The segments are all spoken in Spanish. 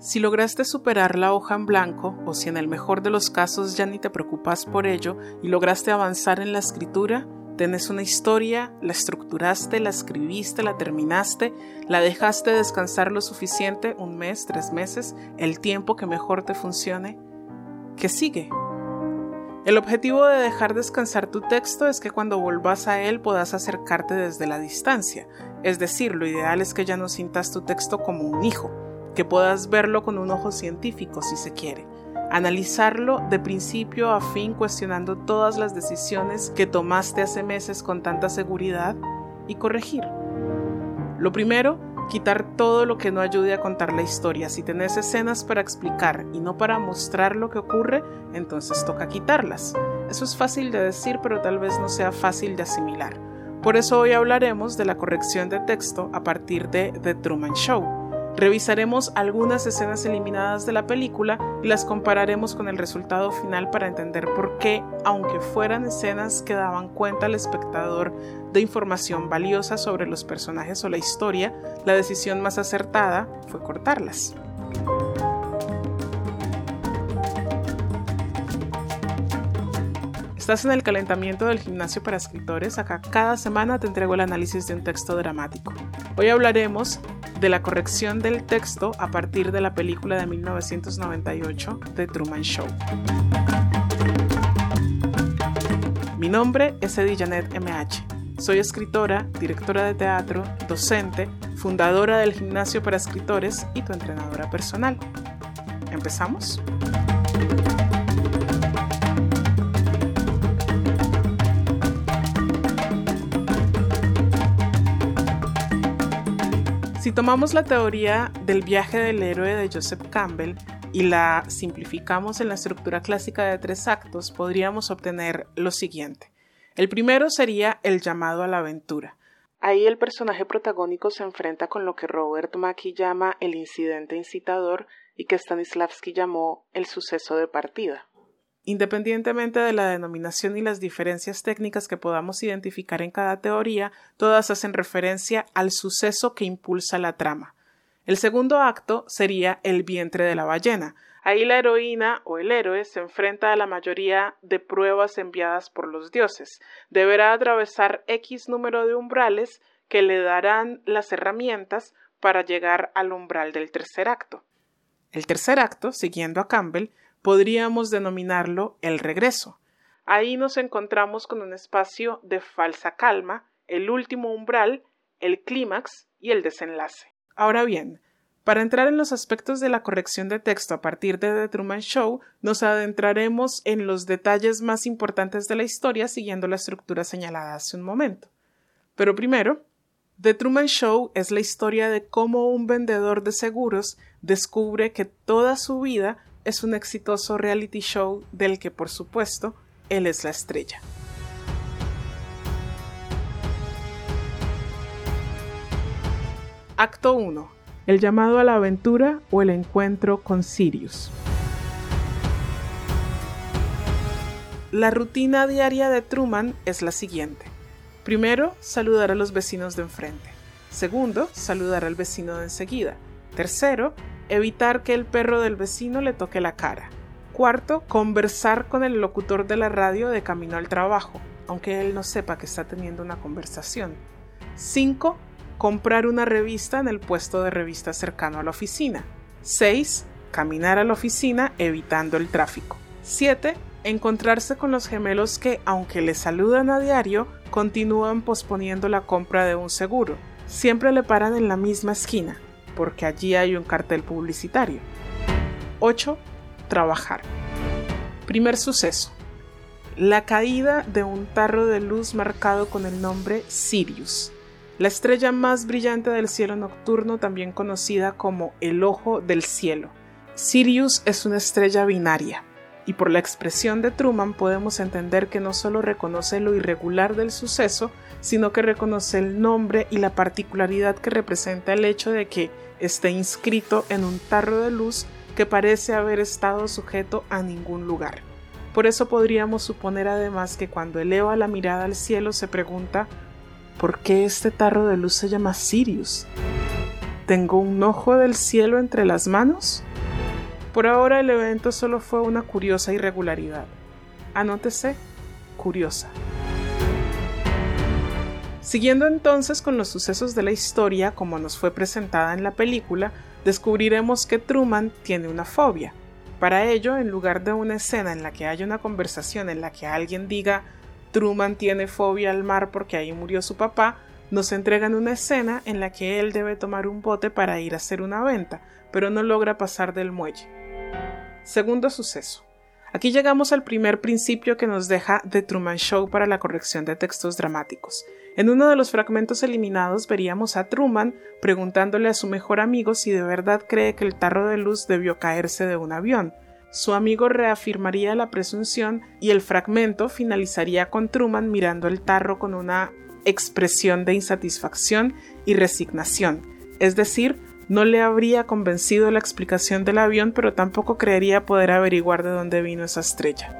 Si lograste superar la hoja en blanco, o si en el mejor de los casos ya ni te preocupas por ello y lograste avanzar en la escritura, tenés una historia, la estructuraste, la escribiste, la terminaste, la dejaste descansar lo suficiente, un mes, tres meses, el tiempo que mejor te funcione, ¿qué sigue? El objetivo de dejar descansar tu texto es que cuando vuelvas a él puedas acercarte desde la distancia, es decir, lo ideal es que ya no sientas tu texto como un hijo, que puedas verlo con un ojo científico si se quiere, analizarlo de principio a fin cuestionando todas las decisiones que tomaste hace meses con tanta seguridad y corregir. Lo primero, quitar todo lo que no ayude a contar la historia. Si tenés escenas para explicar y no para mostrar lo que ocurre, entonces toca quitarlas. Eso es fácil de decir, pero tal vez no sea fácil de asimilar. Por eso hoy hablaremos de la corrección de texto a partir de The Truman Show Revisaremos algunas escenas eliminadas de la película y las compararemos con el resultado final para entender por qué, aunque fueran escenas que daban cuenta al espectador de información valiosa sobre los personajes o la historia, la decisión más acertada fue cortarlas. Estás en el calentamiento del gimnasio para escritores. Acá cada semana te entrego el análisis de un texto dramático. Hoy hablaremos de la corrección del texto a partir de la película de 1998 The Truman Show. Mi nombre es Eddie Janet MH. Soy escritora, directora de teatro, docente, fundadora del gimnasio para escritores y tu entrenadora personal. ¿Empezamos? Tomamos la teoría del viaje del héroe de Joseph Campbell y la simplificamos en la estructura clásica de tres actos, podríamos obtener lo siguiente. El primero sería el llamado a la aventura. Ahí el personaje protagónico se enfrenta con lo que Robert Mackie llama el incidente incitador y que Stanislavski llamó el suceso de partida. Independientemente de la denominación y las diferencias técnicas que podamos identificar en cada teoría, todas hacen referencia al suceso que impulsa la trama. El segundo acto sería el vientre de la ballena. Ahí la heroína o el héroe se enfrenta a la mayoría de pruebas enviadas por los dioses. Deberá atravesar X número de umbrales que le darán las herramientas para llegar al umbral del tercer acto. El tercer acto, siguiendo a Campbell, podríamos denominarlo el regreso. Ahí nos encontramos con un espacio de falsa calma, el último umbral, el clímax y el desenlace. Ahora bien, para entrar en los aspectos de la corrección de texto a partir de The Truman Show, nos adentraremos en los detalles más importantes de la historia siguiendo la estructura señalada hace un momento. Pero primero, The Truman Show es la historia de cómo un vendedor de seguros descubre que toda su vida es un exitoso reality show del que por supuesto él es la estrella. Acto 1. El llamado a la aventura o el encuentro con Sirius. La rutina diaria de Truman es la siguiente. Primero, saludar a los vecinos de enfrente. Segundo, saludar al vecino de enseguida. Tercero, evitar que el perro del vecino le toque la cara. Cuarto, conversar con el locutor de la radio de camino al trabajo, aunque él no sepa que está teniendo una conversación. 5. Comprar una revista en el puesto de revista cercano a la oficina. 6. Caminar a la oficina evitando el tráfico. 7. Encontrarse con los gemelos que, aunque le saludan a diario, continúan posponiendo la compra de un seguro. Siempre le paran en la misma esquina, porque allí hay un cartel publicitario. 8. Trabajar. Primer suceso. La caída de un tarro de luz marcado con el nombre Sirius, la estrella más brillante del cielo nocturno, también conocida como el ojo del cielo. Sirius es una estrella binaria, y por la expresión de Truman podemos entender que no solo reconoce lo irregular del suceso, sino que reconoce el nombre y la particularidad que representa el hecho de que esté inscrito en un tarro de luz que parece haber estado sujeto a ningún lugar. Por eso podríamos suponer además que cuando eleva la mirada al cielo se pregunta ¿por qué este tarro de luz se llama Sirius? ¿Tengo un ojo del cielo entre las manos? Por ahora el evento solo fue una curiosa irregularidad. Anótese, curiosa. Siguiendo entonces con los sucesos de la historia como nos fue presentada en la película, descubriremos que Truman tiene una fobia. Para ello, en lugar de una escena en la que haya una conversación en la que alguien diga Truman tiene fobia al mar porque ahí murió su papá, nos entregan una escena en la que él debe tomar un bote para ir a hacer una venta, pero no logra pasar del muelle. Segundo suceso. Aquí llegamos al primer principio que nos deja The Truman Show para la corrección de textos dramáticos. En uno de los fragmentos eliminados veríamos a Truman preguntándole a su mejor amigo si de verdad cree que el tarro de luz debió caerse de un avión. Su amigo reafirmaría la presunción y el fragmento finalizaría con Truman mirando el tarro con una expresión de insatisfacción y resignación, es decir, no le habría convencido la explicación del avión, pero tampoco creería poder averiguar de dónde vino esa estrella.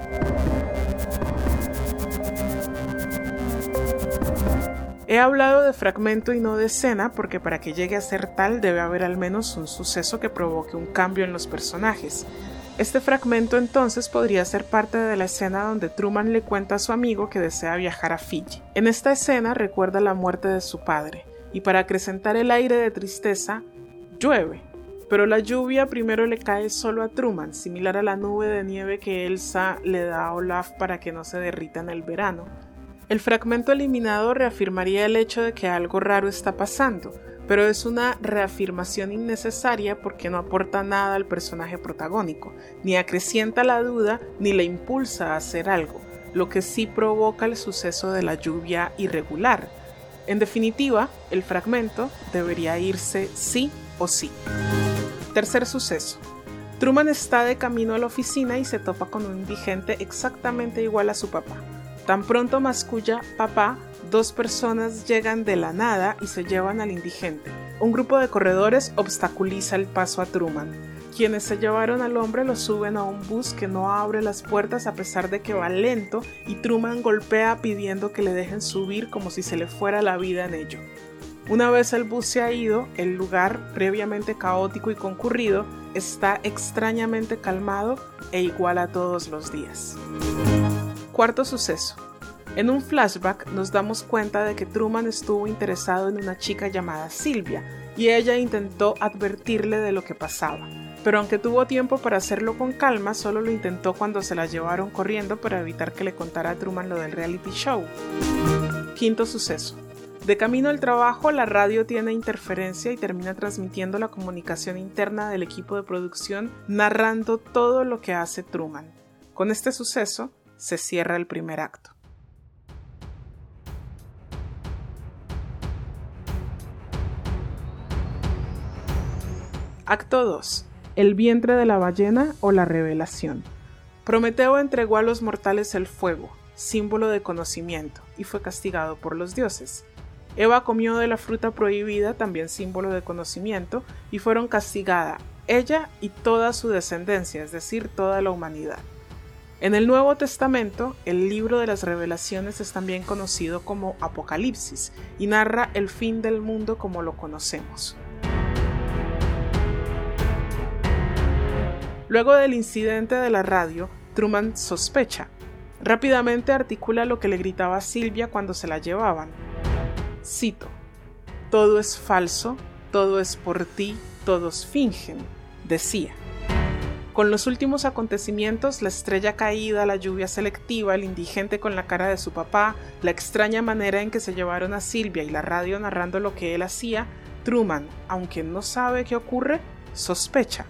He hablado de fragmento y no de escena porque para que llegue a ser tal debe haber al menos un suceso que provoque un cambio en los personajes. Este fragmento entonces podría ser parte de la escena donde Truman le cuenta a su amigo que desea viajar a Fiji. En esta escena recuerda la muerte de su padre, y para acrecentar el aire de tristeza, Llueve, pero la lluvia primero le cae solo a Truman, similar a la nube de nieve que Elsa le da a Olaf para que no se derrita en el verano. El fragmento eliminado reafirmaría el hecho de que algo raro está pasando, pero es una reafirmación innecesaria porque no aporta nada al personaje protagónico, ni acrecienta la duda ni le impulsa a hacer algo, lo que sí provoca el suceso de la lluvia irregular. En definitiva, el fragmento debería irse sí o sí. Tercer suceso. Truman está de camino a la oficina y se topa con un indigente exactamente igual a su papá. Tan pronto masculla papá, dos personas llegan de la nada y se llevan al indigente. Un grupo de corredores obstaculiza el paso a Truman. Quienes se llevaron al hombre lo suben a un bus que no abre las puertas a pesar de que va lento y Truman golpea pidiendo que le dejen subir como si se le fuera la vida en ello. Una vez el bus se ha ido, el lugar, previamente caótico y concurrido, está extrañamente calmado e igual a todos los días. Cuarto suceso. En un flashback nos damos cuenta de que Truman estuvo interesado en una chica llamada Silvia y ella intentó advertirle de lo que pasaba. Pero aunque tuvo tiempo para hacerlo con calma, solo lo intentó cuando se la llevaron corriendo para evitar que le contara a Truman lo del reality show. Quinto suceso. De camino al trabajo, la radio tiene interferencia y termina transmitiendo la comunicación interna del equipo de producción narrando todo lo que hace Truman. Con este suceso se cierra el primer acto. Acto 2. El vientre de la ballena o la revelación. Prometeo entregó a los mortales el fuego, símbolo de conocimiento, y fue castigado por los dioses. Eva comió de la fruta prohibida, también símbolo de conocimiento, y fueron castigada ella y toda su descendencia, es decir, toda la humanidad. En el Nuevo Testamento, el libro de las revelaciones es también conocido como Apocalipsis y narra el fin del mundo como lo conocemos. Luego del incidente de la radio, Truman sospecha. Rápidamente articula lo que le gritaba Silvia cuando se la llevaban. Cito, todo es falso, todo es por ti, todos fingen, decía. Con los últimos acontecimientos, la estrella caída, la lluvia selectiva, el indigente con la cara de su papá, la extraña manera en que se llevaron a Silvia y la radio narrando lo que él hacía, Truman, aunque no sabe qué ocurre, sospecha.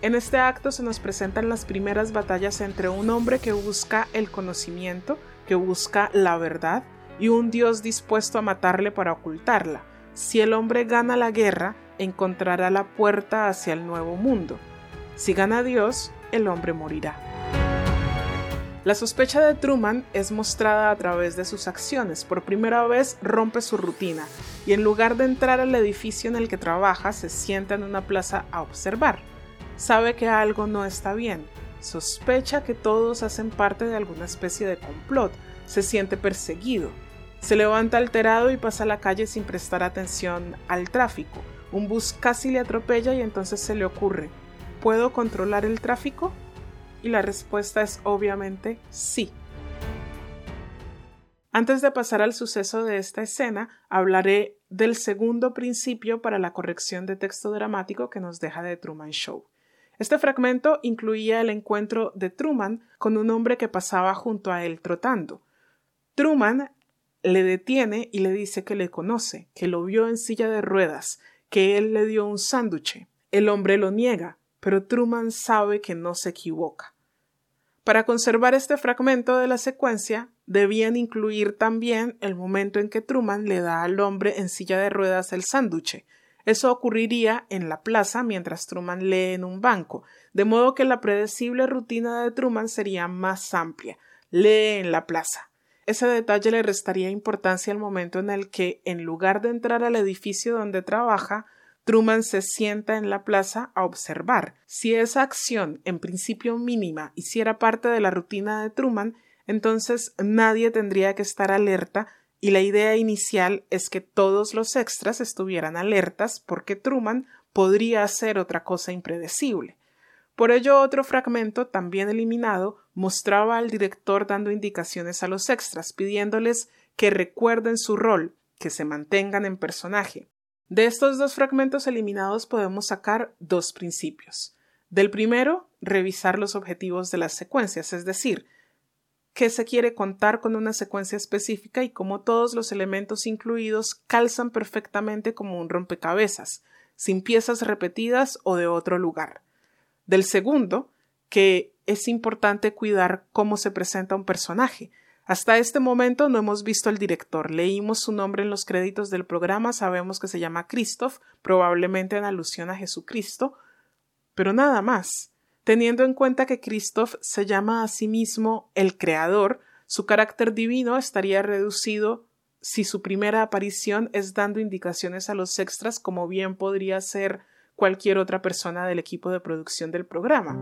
En este acto se nos presentan las primeras batallas entre un hombre que busca el conocimiento, que busca la verdad, y un Dios dispuesto a matarle para ocultarla. Si el hombre gana la guerra, encontrará la puerta hacia el nuevo mundo. Si gana Dios, el hombre morirá. La sospecha de Truman es mostrada a través de sus acciones. Por primera vez rompe su rutina y en lugar de entrar al edificio en el que trabaja, se sienta en una plaza a observar. Sabe que algo no está bien. Sospecha que todos hacen parte de alguna especie de complot. Se siente perseguido. Se levanta alterado y pasa la calle sin prestar atención al tráfico. Un bus casi le atropella y entonces se le ocurre, ¿puedo controlar el tráfico? Y la respuesta es obviamente sí. Antes de pasar al suceso de esta escena, hablaré del segundo principio para la corrección de texto dramático que nos deja de Truman Show. Este fragmento incluía el encuentro de Truman con un hombre que pasaba junto a él trotando. Truman le detiene y le dice que le conoce, que lo vio en silla de ruedas, que él le dio un sándwich. El hombre lo niega, pero Truman sabe que no se equivoca. Para conservar este fragmento de la secuencia, debían incluir también el momento en que Truman le da al hombre en silla de ruedas el sándwich. Eso ocurriría en la plaza mientras Truman lee en un banco, de modo que la predecible rutina de Truman sería más amplia. Lee en la plaza. Ese detalle le restaría importancia al momento en el que, en lugar de entrar al edificio donde trabaja, Truman se sienta en la plaza a observar. Si esa acción, en principio mínima, hiciera parte de la rutina de Truman, entonces nadie tendría que estar alerta y la idea inicial es que todos los extras estuvieran alertas porque Truman podría hacer otra cosa impredecible. Por ello, otro fragmento, también eliminado, mostraba al director dando indicaciones a los extras, pidiéndoles que recuerden su rol, que se mantengan en personaje. De estos dos fragmentos eliminados podemos sacar dos principios. Del primero, revisar los objetivos de las secuencias, es decir, qué se quiere contar con una secuencia específica y cómo todos los elementos incluidos calzan perfectamente como un rompecabezas, sin piezas repetidas o de otro lugar. Del segundo, que es importante cuidar cómo se presenta un personaje. Hasta este momento no hemos visto al director. Leímos su nombre en los créditos del programa, sabemos que se llama Christoph, probablemente en alusión a Jesucristo, pero nada más. Teniendo en cuenta que Christoph se llama a sí mismo el Creador, su carácter divino estaría reducido si su primera aparición es dando indicaciones a los extras como bien podría ser cualquier otra persona del equipo de producción del programa.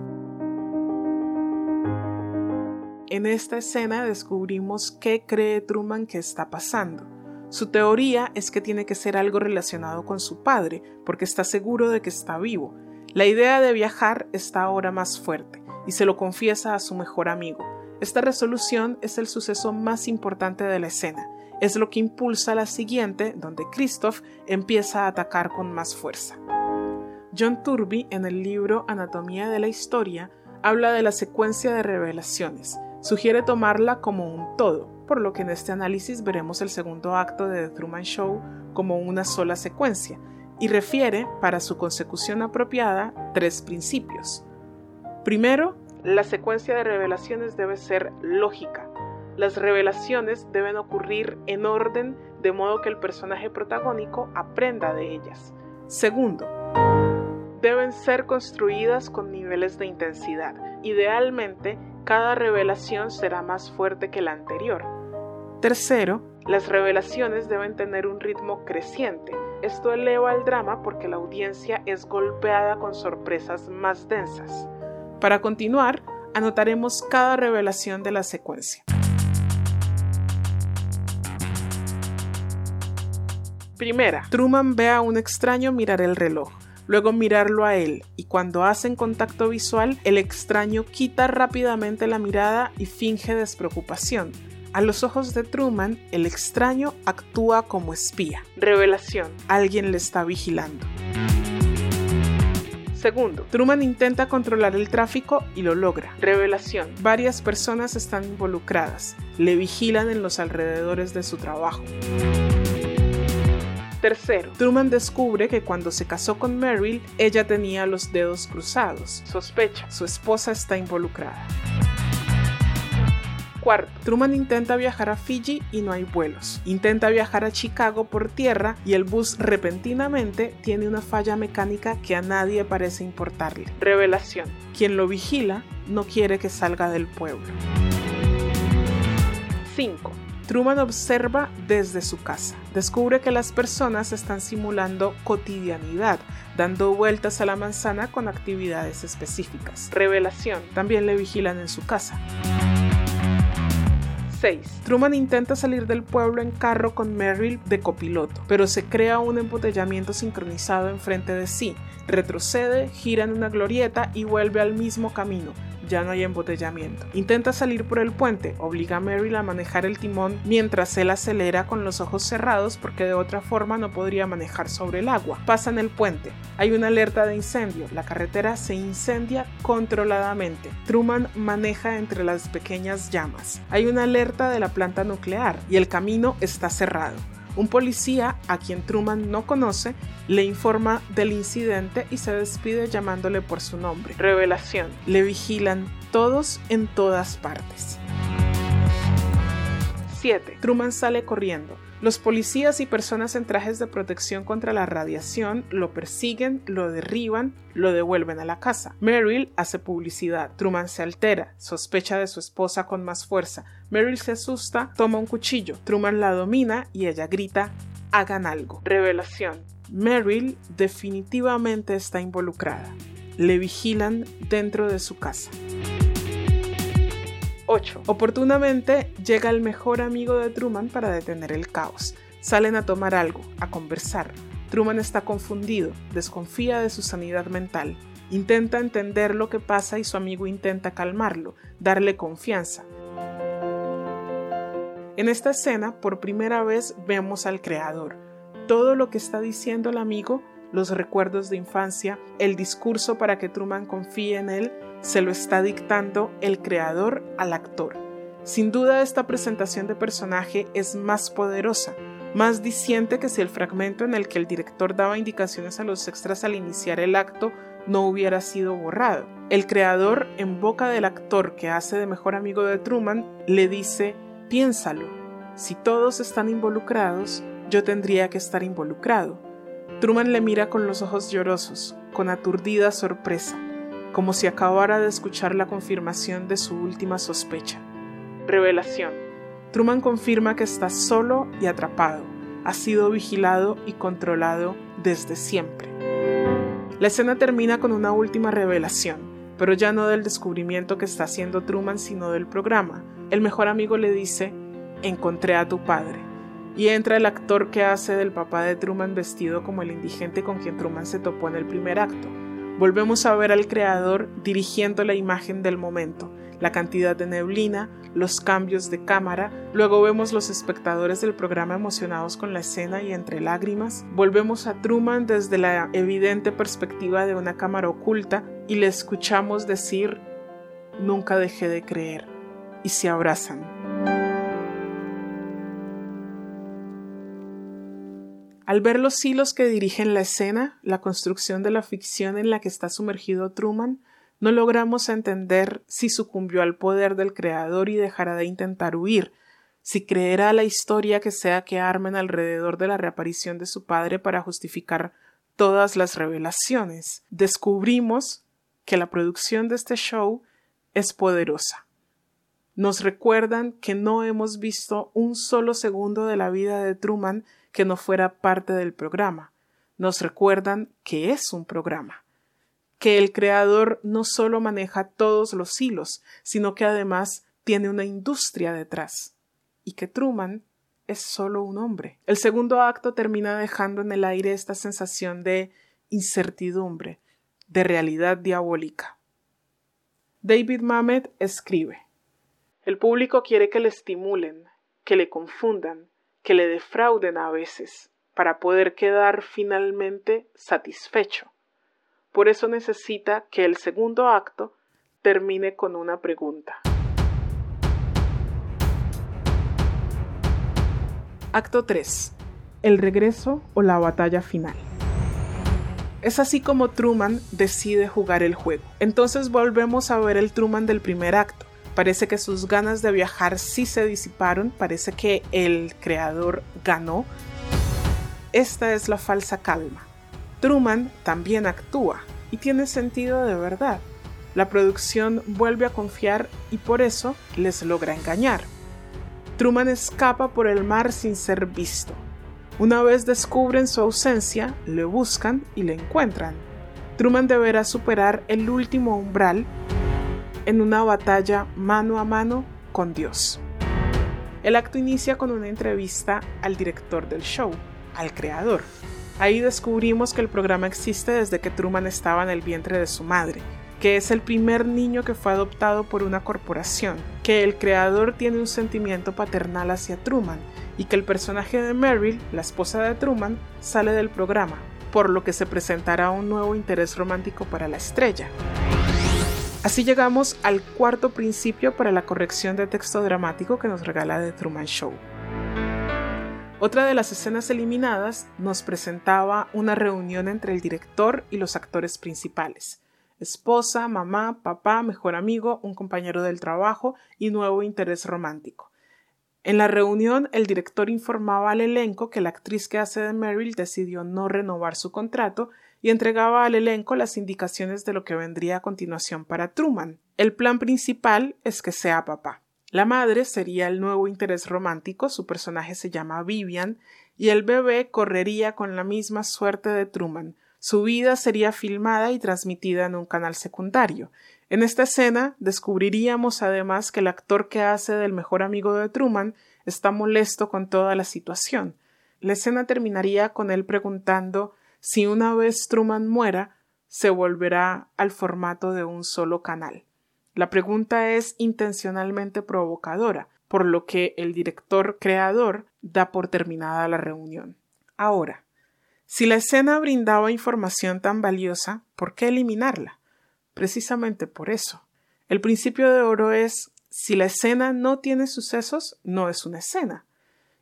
En esta escena descubrimos qué cree Truman que está pasando. Su teoría es que tiene que ser algo relacionado con su padre, porque está seguro de que está vivo, la idea de viajar está ahora más fuerte y se lo confiesa a su mejor amigo. Esta resolución es el suceso más importante de la escena. Es lo que impulsa la siguiente, donde Christoph empieza a atacar con más fuerza. John Turby, en el libro Anatomía de la Historia, habla de la secuencia de revelaciones. Sugiere tomarla como un todo, por lo que en este análisis veremos el segundo acto de The Truman Show como una sola secuencia, y refiere, para su consecución apropiada, tres principios. Primero, la secuencia de revelaciones debe ser lógica. Las revelaciones deben ocurrir en orden de modo que el personaje protagónico aprenda de ellas. Segundo, deben ser construidas con niveles de intensidad. Idealmente, cada revelación será más fuerte que la anterior. Tercero, las revelaciones deben tener un ritmo creciente, esto eleva el drama porque la audiencia es golpeada con sorpresas más densas. Para continuar, anotaremos cada revelación de la secuencia. Primera, Truman ve a un extraño mirar el reloj, luego mirarlo a él, y cuando hacen contacto visual, el extraño quita rápidamente la mirada y finge despreocupación. A los ojos de Truman, el extraño actúa como espía. Revelación. Alguien le está vigilando. Segundo, Truman intenta controlar el tráfico y lo logra. Revelación. Varias personas están involucradas. Le vigilan en los alrededores de su trabajo. Tercero, Truman descubre que cuando se casó con Meryl, ella tenía los dedos cruzados. Sospecha, su esposa está involucrada. Cuarto, Truman intenta viajar a Fiji y no hay vuelos. Intenta viajar a Chicago por tierra y el bus repentinamente tiene una falla mecánica que a nadie parece importarle. Revelación. Quien lo vigila no quiere que salga del pueblo. 5. Truman observa desde su casa. Descubre que las personas están simulando cotidianidad, dando vueltas a la manzana con actividades específicas. Revelación. También le vigilan en su casa. 6. Truman intenta salir del pueblo en carro con Merrill de copiloto, pero se crea un embotellamiento sincronizado enfrente de sí. Retrocede, gira en una glorieta y vuelve al mismo camino, ya no hay embotellamiento. Intenta salir por el puente, obliga a Meryl a manejar el timón mientras él acelera con los ojos cerrados porque de otra forma no podría manejar sobre el agua. Pasan el puente, hay una alerta de incendio, la carretera se incendia controladamente. Truman maneja entre las pequeñas llamas. Hay una alerta de la planta nuclear y el camino está cerrado. Un policía, a quien Truman no conoce, le informa del incidente y se despide llamándole por su nombre. Revelación. Le vigilan todos en todas partes. 7. Truman sale corriendo. Los policías y personas en trajes de protección contra la radiación lo persiguen, lo derriban, lo devuelven a la casa. Meryl hace publicidad. Truman se altera, sospecha de su esposa con más fuerza. Meryl se asusta, toma un cuchillo. Truman la domina y ella grita, hagan algo. Revelación. Meryl definitivamente está involucrada. Le vigilan dentro de su casa. 8. Oportunamente llega el mejor amigo de Truman para detener el caos. Salen a tomar algo, a conversar. Truman está confundido, desconfía de su sanidad mental. Intenta entender lo que pasa y su amigo intenta calmarlo, darle confianza. En esta escena, por primera vez, vemos al creador. Todo lo que está diciendo el amigo, los recuerdos de infancia, el discurso para que Truman confíe en él, se lo está dictando el creador al actor. Sin duda esta presentación de personaje es más poderosa, más diciente que si el fragmento en el que el director daba indicaciones a los extras al iniciar el acto no hubiera sido borrado. El creador, en boca del actor que hace de mejor amigo de Truman, le dice, piénsalo, si todos están involucrados, yo tendría que estar involucrado. Truman le mira con los ojos llorosos, con aturdida sorpresa como si acabara de escuchar la confirmación de su última sospecha. Revelación. Truman confirma que está solo y atrapado, ha sido vigilado y controlado desde siempre. La escena termina con una última revelación, pero ya no del descubrimiento que está haciendo Truman, sino del programa. El mejor amigo le dice, encontré a tu padre. Y entra el actor que hace del papá de Truman vestido como el indigente con quien Truman se topó en el primer acto. Volvemos a ver al creador dirigiendo la imagen del momento, la cantidad de neblina, los cambios de cámara, luego vemos los espectadores del programa emocionados con la escena y entre lágrimas, volvemos a Truman desde la evidente perspectiva de una cámara oculta y le escuchamos decir, nunca dejé de creer, y se abrazan. Al ver los hilos que dirigen la escena, la construcción de la ficción en la que está sumergido Truman, no logramos entender si sucumbió al poder del creador y dejará de intentar huir, si creerá la historia que sea que armen alrededor de la reaparición de su padre para justificar todas las revelaciones. Descubrimos que la producción de este show es poderosa. Nos recuerdan que no hemos visto un solo segundo de la vida de Truman que no fuera parte del programa. Nos recuerdan que es un programa, que el creador no solo maneja todos los hilos, sino que además tiene una industria detrás, y que Truman es solo un hombre. El segundo acto termina dejando en el aire esta sensación de incertidumbre, de realidad diabólica. David Mamet escribe El público quiere que le estimulen, que le confundan, que le defrauden a veces para poder quedar finalmente satisfecho. Por eso necesita que el segundo acto termine con una pregunta. Acto 3. El regreso o la batalla final. Es así como Truman decide jugar el juego. Entonces volvemos a ver el Truman del primer acto Parece que sus ganas de viajar sí se disiparon, parece que el creador ganó. Esta es la falsa calma. Truman también actúa y tiene sentido de verdad. La producción vuelve a confiar y por eso les logra engañar. Truman escapa por el mar sin ser visto. Una vez descubren su ausencia, le buscan y le encuentran. Truman deberá superar el último umbral en una batalla mano a mano con Dios. El acto inicia con una entrevista al director del show, al creador. Ahí descubrimos que el programa existe desde que Truman estaba en el vientre de su madre, que es el primer niño que fue adoptado por una corporación, que el creador tiene un sentimiento paternal hacia Truman y que el personaje de Meryl, la esposa de Truman, sale del programa, por lo que se presentará un nuevo interés romántico para la estrella. Así llegamos al cuarto principio para la corrección de texto dramático que nos regala The Truman Show. Otra de las escenas eliminadas nos presentaba una reunión entre el director y los actores principales. Esposa, mamá, papá, mejor amigo, un compañero del trabajo y nuevo interés romántico. En la reunión, el director informaba al elenco que la actriz que hace de Meryl decidió no renovar su contrato y entregaba al elenco las indicaciones de lo que vendría a continuación para Truman. El plan principal es que sea papá. La madre sería el nuevo interés romántico, su personaje se llama Vivian, y el bebé correría con la misma suerte de Truman. Su vida sería filmada y transmitida en un canal secundario. En esta escena descubriríamos además que el actor que hace del mejor amigo de Truman está molesto con toda la situación. La escena terminaría con él preguntando si una vez Truman muera, se volverá al formato de un solo canal. La pregunta es intencionalmente provocadora, por lo que el director creador da por terminada la reunión. Ahora, si la escena brindaba información tan valiosa, ¿por qué eliminarla? Precisamente por eso. El principio de oro es si la escena no tiene sucesos, no es una escena.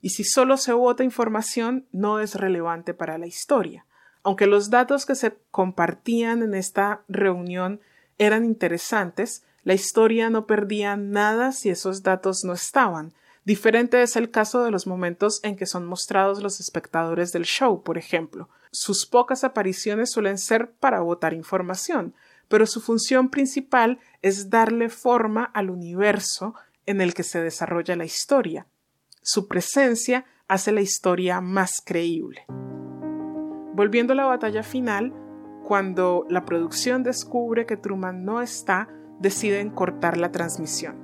Y si solo se vota información, no es relevante para la historia. Aunque los datos que se compartían en esta reunión eran interesantes, la historia no perdía nada si esos datos no estaban. Diferente es el caso de los momentos en que son mostrados los espectadores del show, por ejemplo. Sus pocas apariciones suelen ser para votar información, pero su función principal es darle forma al universo en el que se desarrolla la historia. Su presencia hace la historia más creíble. Volviendo a la batalla final, cuando la producción descubre que Truman no está, deciden cortar la transmisión.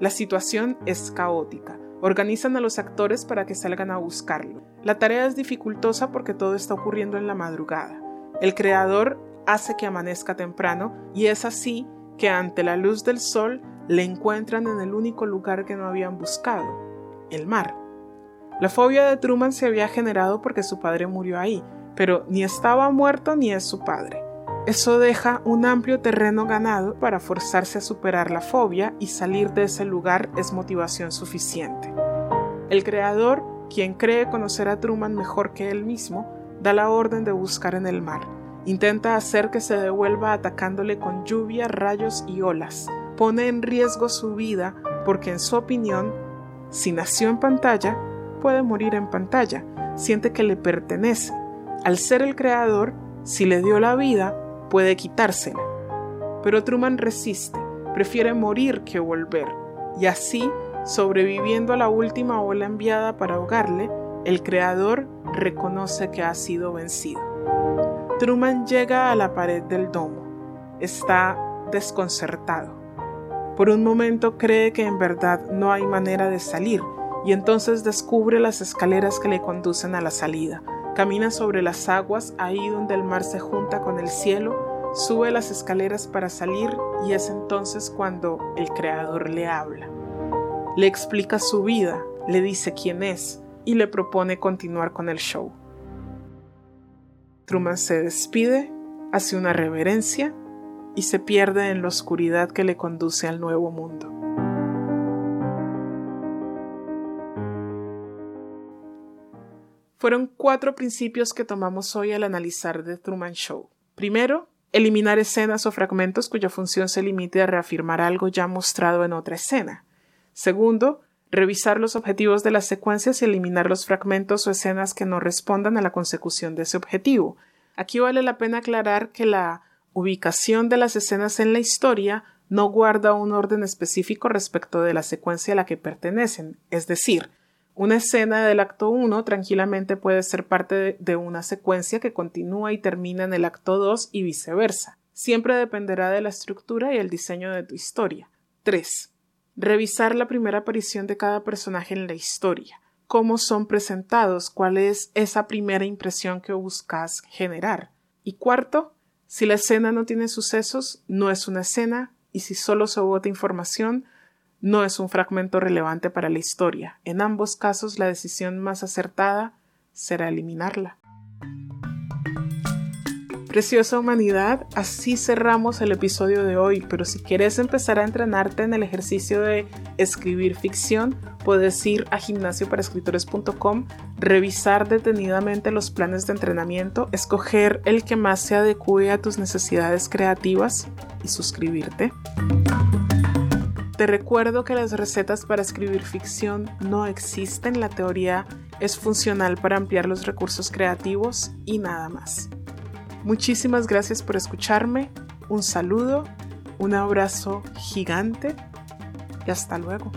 La situación es caótica. Organizan a los actores para que salgan a buscarlo. La tarea es dificultosa porque todo está ocurriendo en la madrugada. El creador hace que amanezca temprano y es así que ante la luz del sol le encuentran en el único lugar que no habían buscado, el mar. La fobia de Truman se había generado porque su padre murió ahí, pero ni estaba muerto ni es su padre. Eso deja un amplio terreno ganado para forzarse a superar la fobia y salir de ese lugar es motivación suficiente. El creador, quien cree conocer a Truman mejor que él mismo, da la orden de buscar en el mar. Intenta hacer que se devuelva atacándole con lluvia, rayos y olas. Pone en riesgo su vida porque en su opinión, si nació en pantalla, puede morir en pantalla. Siente que le pertenece al ser el creador, si le dio la vida, puede quitársela. Pero Truman resiste, prefiere morir que volver, y así, sobreviviendo a la última ola enviada para ahogarle, el creador reconoce que ha sido vencido. Truman llega a la pared del domo. Está desconcertado. Por un momento cree que en verdad no hay manera de salir, y entonces descubre las escaleras que le conducen a la salida Camina sobre las aguas ahí donde el mar se junta con el cielo, sube las escaleras para salir y es entonces cuando el Creador le habla. Le explica su vida, le dice quién es y le propone continuar con el show. Truman se despide, hace una reverencia y se pierde en la oscuridad que le conduce al nuevo mundo. Fueron cuatro principios que tomamos hoy al analizar The Truman Show. Primero, eliminar escenas o fragmentos cuya función se limite a reafirmar algo ya mostrado en otra escena. Segundo, revisar los objetivos de las secuencias y eliminar los fragmentos o escenas que no respondan a la consecución de ese objetivo. Aquí vale la pena aclarar que la ubicación de las escenas en la historia no guarda un orden específico respecto de la secuencia a la que pertenecen, es decir, una escena del acto 1 tranquilamente puede ser parte de una secuencia que continúa y termina en el acto 2 y viceversa. Siempre dependerá de la estructura y el diseño de tu historia. 3. revisar la primera aparición de cada personaje en la historia, cómo son presentados, cuál es esa primera impresión que buscas generar. Y cuarto, si la escena no tiene sucesos, no es una escena, y si solo se vota información, no es un fragmento relevante para la historia. En ambos casos, la decisión más acertada será eliminarla. Preciosa humanidad, así cerramos el episodio de hoy, pero si quieres empezar a entrenarte en el ejercicio de escribir ficción, puedes ir a gimnasioparaescritores.com, revisar detenidamente los planes de entrenamiento, escoger el que más se adecue a tus necesidades creativas y suscribirte. Te recuerdo que las recetas para escribir ficción no existen, la teoría es funcional para ampliar los recursos creativos y nada más. Muchísimas gracias por escucharme, un saludo, un abrazo gigante y hasta luego.